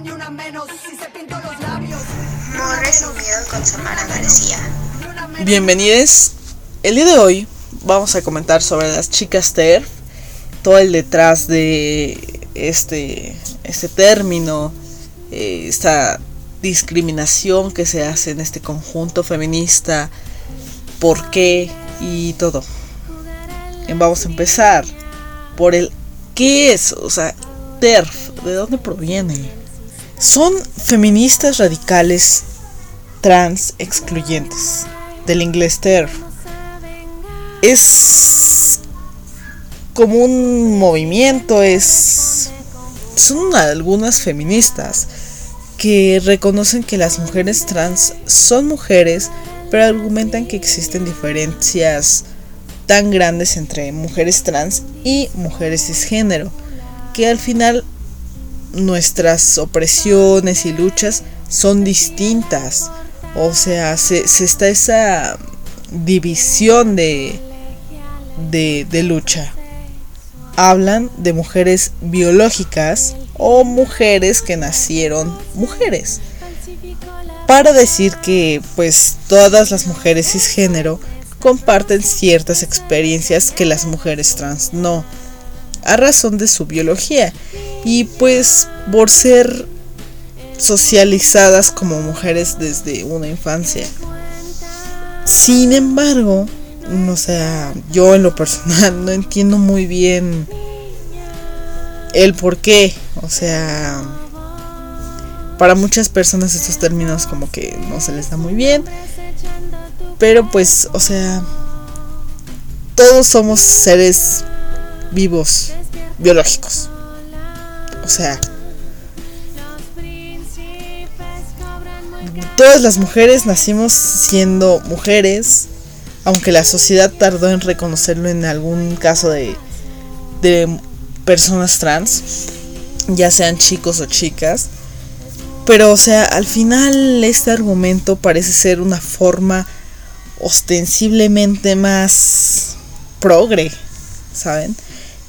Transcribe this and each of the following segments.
Muy resumido con Samara García. Bienvenidos. El día de hoy vamos a comentar sobre las chicas TERF, todo el detrás de este, este término, eh, esta discriminación que se hace en este conjunto feminista, por qué y todo. Vamos a empezar por el qué es, o sea, TERF, ¿de dónde proviene? Son feministas radicales trans excluyentes, del inglés TERF. Es como un movimiento, es son algunas feministas que reconocen que las mujeres trans son mujeres, pero argumentan que existen diferencias tan grandes entre mujeres trans y mujeres cisgénero, que al final nuestras opresiones y luchas son distintas. O sea, se, está esa división de, de, de lucha. Hablan de mujeres biológicas o mujeres que nacieron mujeres. Para decir que pues todas las mujeres cisgénero comparten ciertas experiencias que las mujeres trans no, a razón de su biología y pues por ser socializadas como mujeres desde una infancia. Sin embargo, o sea, yo en lo personal no entiendo muy bien el por qué. O sea, para muchas personas estos términos como que no se les da muy bien. Pero pues, o sea, todos somos seres vivos, biológicos. O sea, todas las mujeres nacimos siendo mujeres, aunque la sociedad tardó en reconocerlo en algún caso de, de personas trans, ya sean chicos o chicas. Pero, o sea, al final este argumento parece ser una forma ostensiblemente más progre, ¿saben?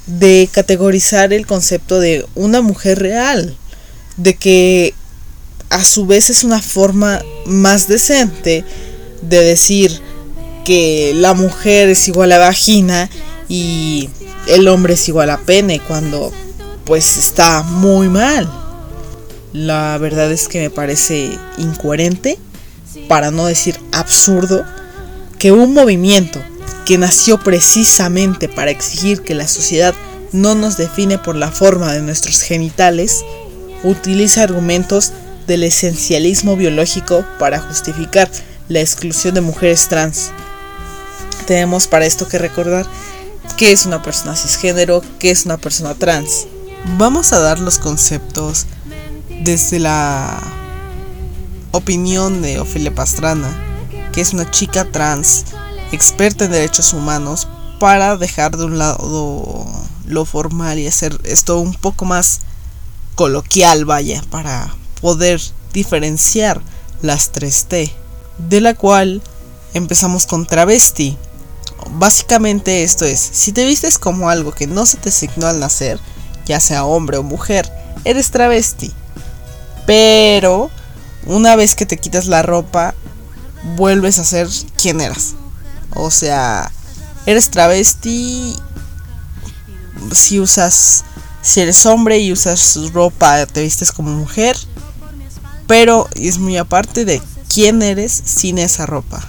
De categorizar el concepto de una mujer real, de que a su vez es una forma más decente de decir que la mujer es igual a vagina y el hombre es igual a pene cuando pues está muy mal. La verdad es que me parece incoherente, para no decir absurdo, que un movimiento que nació precisamente para exigir que la sociedad no nos define por la forma de nuestros genitales, utiliza argumentos del esencialismo biológico para justificar la exclusión de mujeres trans. Tenemos para esto que recordar qué es una persona cisgénero, qué es una persona trans. Vamos a dar los conceptos desde la opinión de Ofelia Pastrana, que es una chica trans experta en derechos humanos, para dejar de un lado lo formal y hacer esto un poco más coloquial, vaya, para poder diferenciar las 3T, de la cual empezamos con travesti, Básicamente esto es, si te vistes como algo que no se te asignó al nacer, ya sea hombre o mujer, eres travesti. Pero una vez que te quitas la ropa, vuelves a ser quien eras. O sea, eres travesti si usas, si eres hombre y usas ropa, te vistes como mujer. Pero es muy aparte de quién eres sin esa ropa.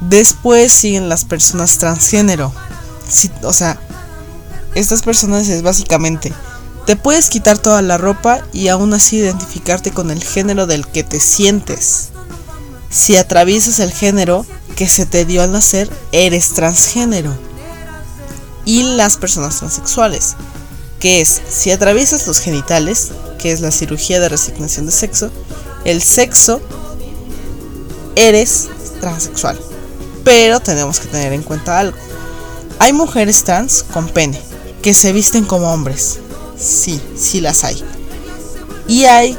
Después siguen las personas transgénero. o sea, estas personas es básicamente, te puedes quitar toda la ropa y aún así identificarte con el género del que te sientes. Si atraviesas el género que se te dio al nacer, eres transgénero. Y las personas transexuales, que es, si atraviesas los genitales, que es la cirugía de resignación de sexo, el sexo, eres transexual. Pero tenemos que tener en cuenta algo. Hay mujeres trans con pene que se visten como hombres. Sí, sí las hay. Y hay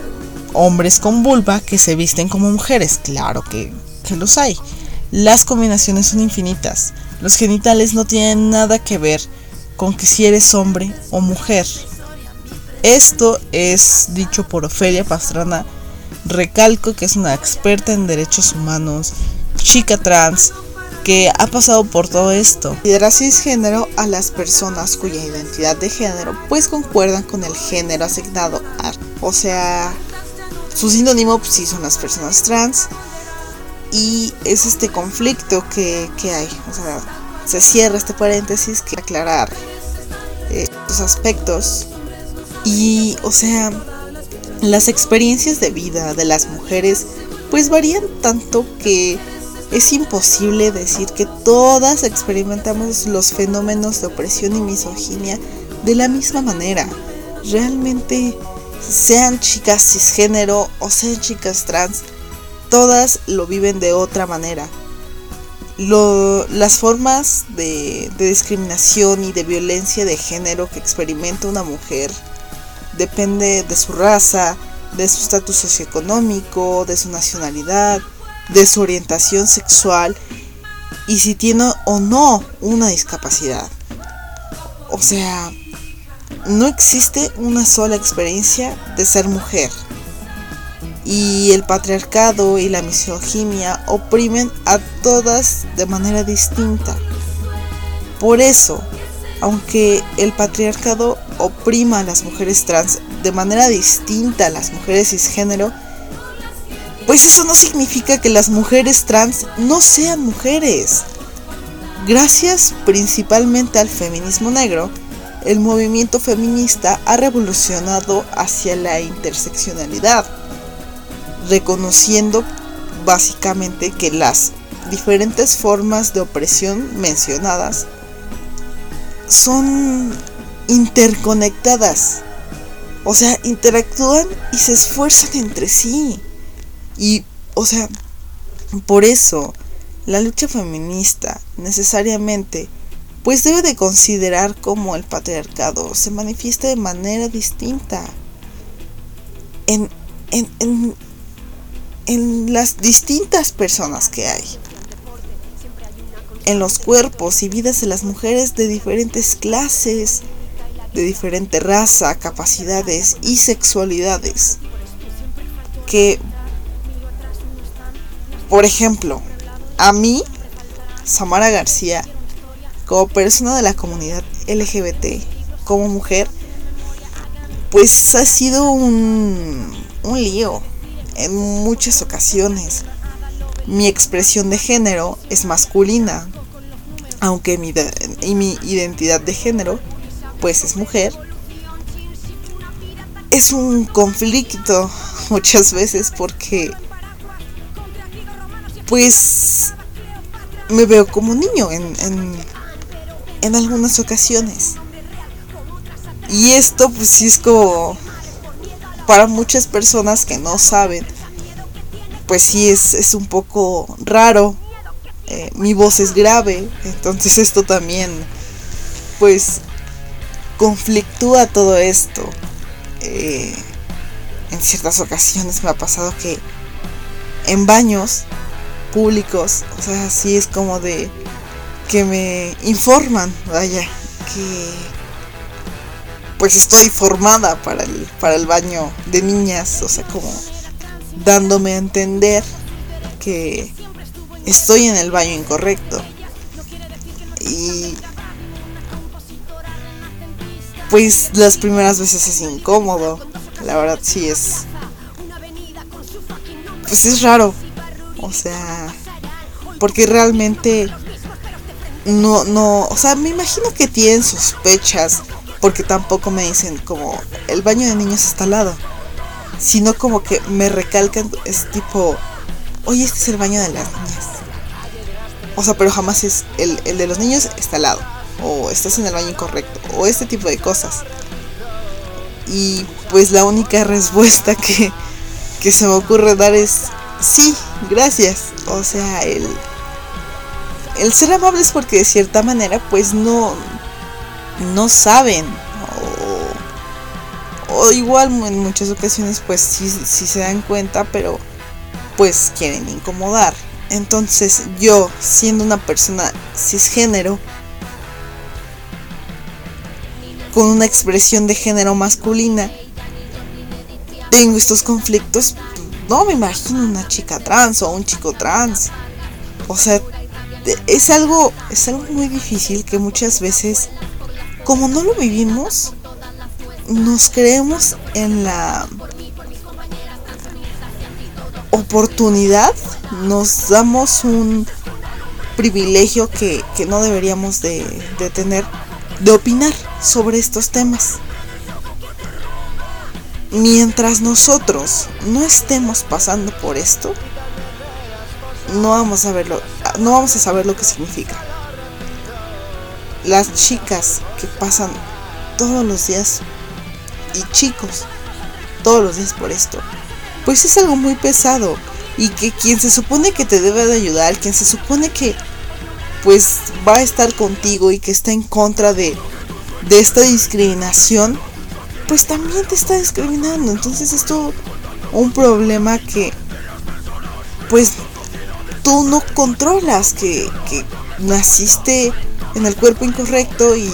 hombres con vulva que se visten como mujeres. Claro que, que los hay. Las combinaciones son infinitas. Los genitales no tienen nada que ver con que si eres hombre o mujer. Esto es dicho por Ofelia Pastrana. Recalco que es una experta en derechos humanos, chica trans, que ha pasado por todo esto. Considera cisgénero a las personas cuya identidad de género pues concuerdan con el género asignado a. O sea, su sinónimo pues sí son las personas trans. Y es este conflicto que, hay. O sea, se cierra este paréntesis que aclarar eh, aspectos. Y, o sea, las experiencias de vida de las mujeres pues varían tanto que es imposible decir que todas experimentamos los fenómenos de opresión y misoginia de la misma manera. Realmente, sean chicas cisgénero o sean chicas trans, todas lo viven de otra manera. las formas de, de discriminación y de violencia de género que experimenta una mujer depende de su raza, de su estatus socioeconómico, de su nacionalidad, de su orientación sexual y si tiene o no una discapacidad. O sea, no existe una sola experiencia de ser mujer. Y el patriarcado y la misoginia oprimen a todas de manera distinta. Por eso, aunque el patriarcado oprima a las mujeres trans de manera distinta a las mujeres cisgénero, pues eso no significa que las mujeres trans no sean mujeres. Gracias principalmente al feminismo negro, el movimiento feminista ha revolucionado hacia la interseccionalidad, reconociendo básicamente que las diferentes formas de opresión mencionadas son interconectadas. O sea, interactúan y se esfuerzan entre sí. Y, o sea, por eso la lucha feminista necesariamente pues debe de considerar cómo el patriarcado se manifiesta de manera distinta en, en, en, en las distintas personas que hay en los cuerpos y vidas de las mujeres de diferentes clases, de diferente raza, capacidades y sexualidades. Que por ejemplo, a mí, Samara García, como persona de la comunidad LGBT, como mujer, pues ha sido un, un lío en muchas ocasiones. Mi expresión de género es masculina, aunque mi, mi identidad de género pues es mujer. Es un conflicto muchas veces porque pues me veo como niño en, en, algunas ocasiones. Y esto pues sí es como para muchas personas que no saben, pues sí es, un poco raro. Eh, mi voz es grave, entonces esto también pues conflictúa todo esto. Eh, en ciertas ocasiones me ha pasado que en baños públicos, o sea, sí es como de que me informan, vaya, que pues estoy formada para el, para el baño de niñas, o sea, como dándome a entender que estoy en el baño incorrecto. Y pues las primeras veces es incómodo, la verdad sí es pues es raro o sea, porque realmente no, no, o sea, me imagino que tienen sospechas, porque tampoco me dicen como el baño de niños está al lado, sino como que me recalcan, es tipo, oye, este es el baño de las niñas. O sea, pero jamás es el, el de los niños está al lado, o estás en el baño incorrecto, o este tipo de cosas. Y pues la única respuesta que, que se me ocurre dar es sí, gracias. O sea, el, el ser amables porque de cierta manera pues no, no saben. O, igual en muchas ocasiones pues sí, sí se dan cuenta, pero pues quieren incomodar. Entonces yo, siendo una persona cisgénero, con una expresión de género masculina tengo estos conflictos, no me imagino una chica trans o un chico trans. O sea, es algo, es algo muy difícil que muchas veces, como no lo vivimos, nos creemos en la oportunidad, nos damos un privilegio que, no deberíamos de, de tener, de opinar sobre estos temas. Mientras nosotros no estemos pasando por esto, no vamos a verlo, no vamos a saber lo que significa. Las chicas que pasan todos los días y chicos todos los días por esto, pues es algo muy pesado y que quien se supone que te debe de ayudar, quien se supone que pues va a estar contigo y que está en contra de, de esta discriminación, pues también te está discriminando. Entonces esto un problema que pues tú no controlas, que, que naciste en el cuerpo incorrecto y,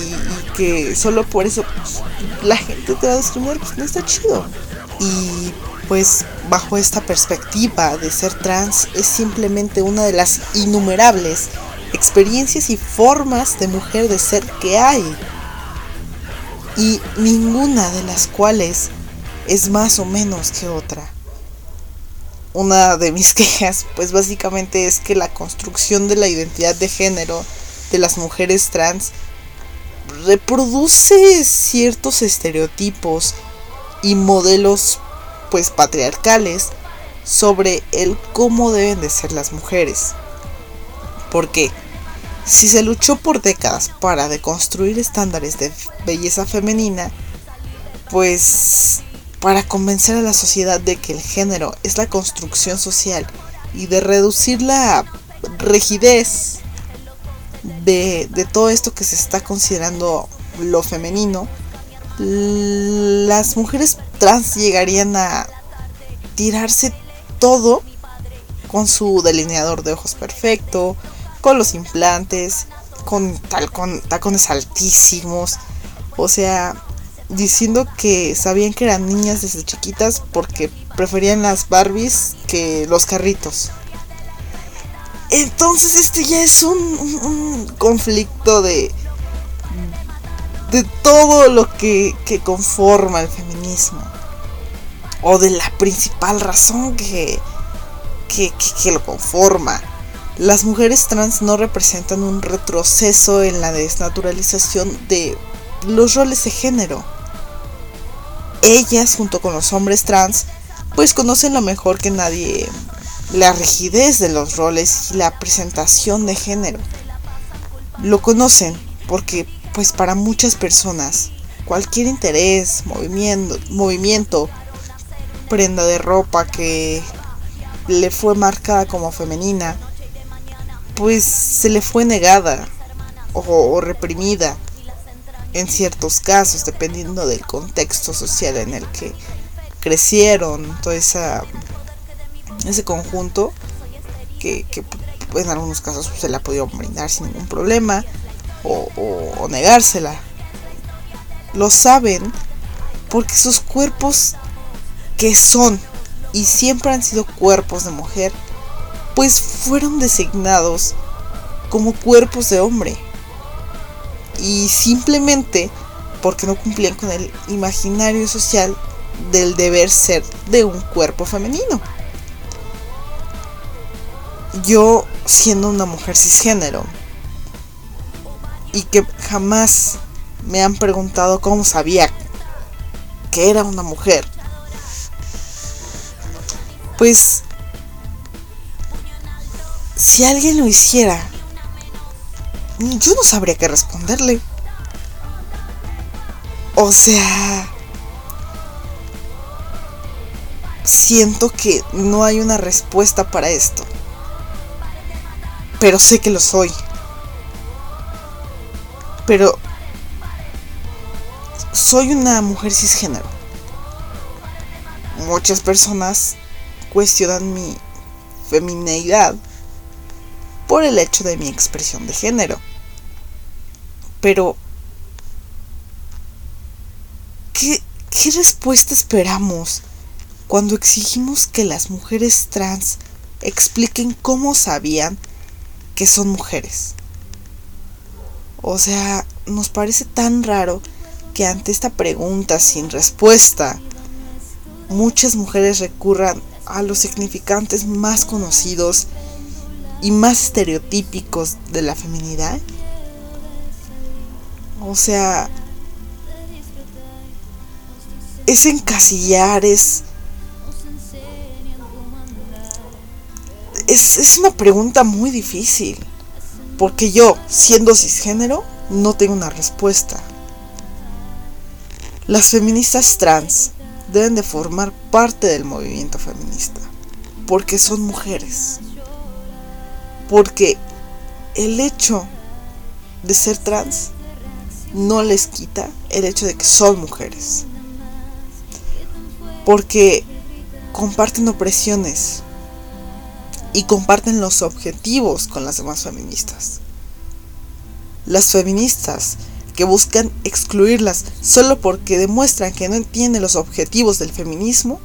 que solo por eso pues, la gente te va a discriminar, pues no está chido. Y pues bajo esta perspectiva de ser trans es simplemente una de las innumerables experiencias y formas de mujer de ser que hay. Y ninguna de las cuales es más o menos que otra una de mis quejas, pues básicamente es que la construcción de la identidad de género de las mujeres trans reproduce ciertos estereotipos y modelos pues patriarcales sobre el cómo deben de ser las mujeres. Porque si se luchó por décadas para deconstruir estándares de belleza femenina, pues para convencer a la sociedad de que el género es la construcción social y de reducir la rigidez de, todo esto que se está considerando lo femenino, las mujeres trans llegarían a tirarse todo con su delineador de ojos perfecto, con los implantes, con, tal, con tacones altísimos. O sea, diciendo que sabían que eran niñas desde chiquitas porque preferían las Barbies que los carritos. Entonces este ya es un, conflicto de, de todo lo que, conforma el feminismo. O de la principal razón que, que, que lo conforma. Las mujeres trans no representan un retroceso en la desnaturalización de los roles de género ellas, junto con los hombres trans, pues conocen lo mejor que nadie la rigidez de los roles y la presentación de género. Lo conocen porque, pues para muchas personas, cualquier interés, movimiento, movimiento, prenda de ropa que le fue marcada como femenina, pues se le fue negada o reprimida en ciertos casos, dependiendo del contexto social en el que crecieron, todo esa, ese conjunto que, en algunos casos se la podido brindar sin ningún problema o, o negársela. Lo saben porque sus cuerpos que son y siempre han sido cuerpos de mujer, pues fueron designados como cuerpos de hombre y simplemente porque no cumplían con el imaginario social del deber ser de un cuerpo femenino. Yo siendo una mujer cisgénero y que jamás me han preguntado cómo sabía que era una mujer, pues si alguien lo hiciera yo no sabría qué responderle. O sea, siento que no hay una respuesta para esto. Pero sé que lo soy. Pero soy una mujer cisgénero. Muchas personas cuestionan mi femineidad por el hecho de mi expresión de género. Pero ¿qué, ¿qué respuesta esperamos cuando exigimos que las mujeres trans expliquen cómo sabían que son mujeres? O sea, nos parece tan raro que ante esta pregunta sin respuesta, muchas mujeres recurran a los significantes más conocidos y más estereotípicos de la feminidad. O sea, es encasillar, es, es, es una pregunta muy difícil. Porque yo, siendo cisgénero, no tengo una respuesta. Las feministas trans deben de formar parte del movimiento feminista. Porque son mujeres. Porque el hecho de ser trans no les quita el hecho de que son mujeres. Porque comparten opresiones, y comparten los objetivos con las demás feministas. Las feministas que buscan excluirlas solo porque demuestran que no entienden los objetivos del feminismo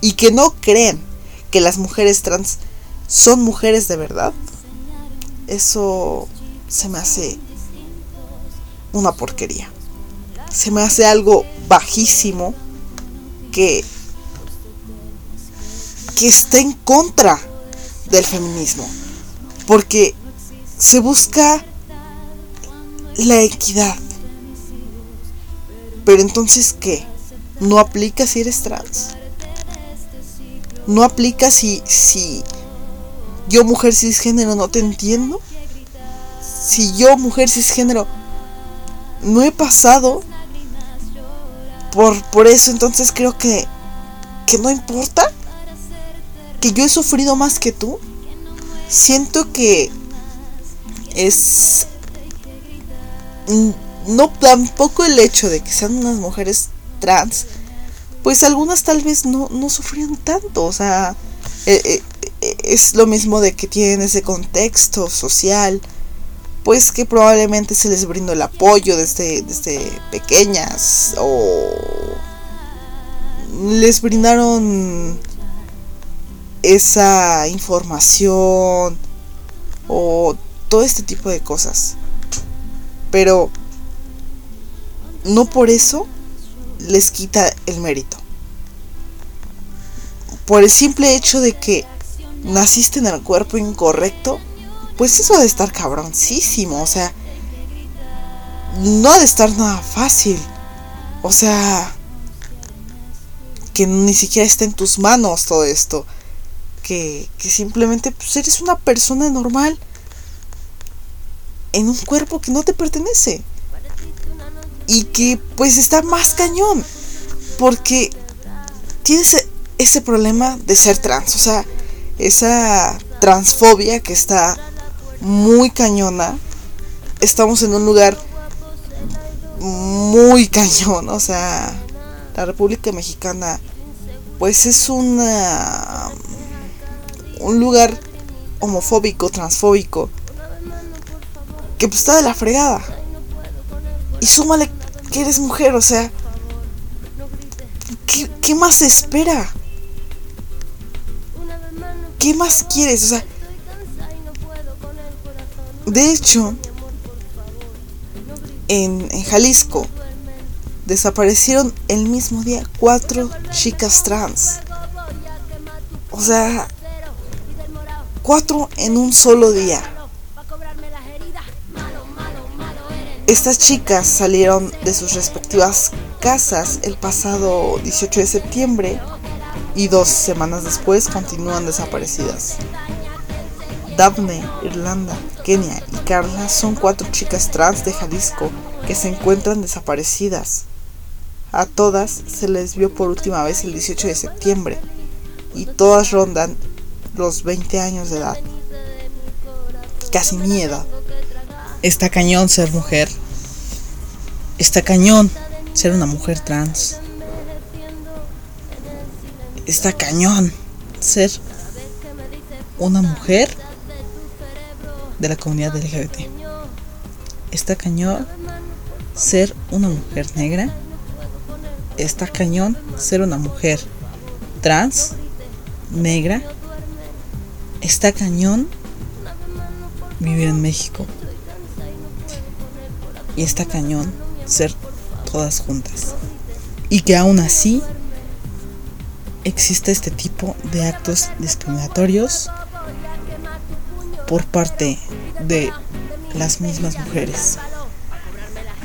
y que no creen que las mujeres trans son mujeres de verdad, eso se me hace una porquería. Se me hace algo bajísimo que que está en contra del feminismo. Porque se busca la equidad. Pero entonces, ¿qué? ¿No aplica si eres trans? ¿No aplica si, si yo, mujer cisgénero, no te entiendo? Si yo, mujer cisgénero, no he pasado por, por eso, entonces creo que, que no importa que yo he sufrido más que tú, siento que es no tampoco el hecho de que sean unas mujeres trans, pues algunas tal vez no, no sufrieron tanto, o sea, eh, eh, es lo mismo de que tienen ese contexto social, pues que probablemente se les brindó el apoyo desde, desde pequeñas o les brindaron esa información o todo este tipo de cosas. Pero no por eso les quita el mérito. Por el simple hecho de que naciste en el cuerpo incorrecto, pues eso ha de estar cabroncísimo. O sea, no ha de estar nada fácil. O sea, que ni siquiera está en tus manos todo esto que, simplemente pues, eres una persona normal en un cuerpo que no te pertenece. Y que pues está más cañón. Porque tienes ese problema de ser trans. O sea, esa transfobia que está muy cañona. Estamos en un lugar muy cañón. O sea, la República Mexicana pues es una un lugar homofóbico, transfóbico, que pues está de la fregada. Y súmale que eres mujer, o sea, ¿qué, más se espera? ¿Qué más quieres? O sea, de hecho, en, en Jalisco desaparecieron el mismo día cuatro chicas trans. O sea, cuatro en un solo día. Estas chicas salieron de sus respectivas casas el pasado 18 de septiembre y dos semanas después continúan desaparecidas. Daphne, Irlanda, Kenia y Carla son cuatro chicas trans de Jalisco que se encuentran desaparecidas. A todas se les vio por última vez el 18 de septiembre y todas rondan los 20 años de edad. Casi mi edad. Está cañón ser mujer. Está cañón ser una mujer trans. Está cañón ser una mujer de la comunidad LGBT. Está cañón ser una mujer negra está cañón ser una mujer trans, negra. Está cañón vivir en México. Y está cañón ser todas juntas. Y que aún así existe este tipo de actos discriminatorios por parte de las mismas mujeres.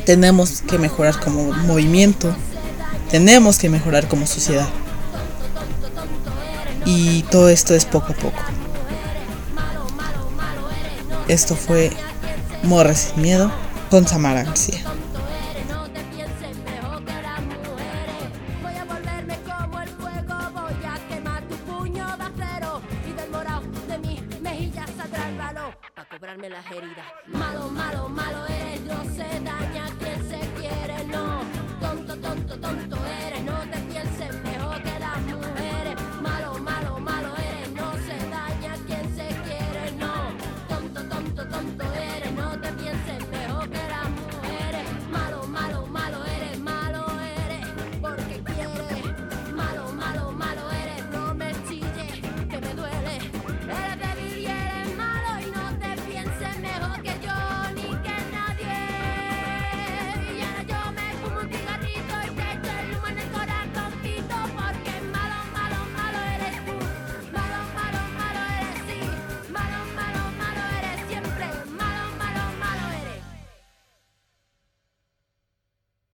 Tenemos que mejorar como movimiento, tenemos que mejorar como sociedad. Y todo esto es poco a poco. Esto fue Morra sin miedo con Samara García.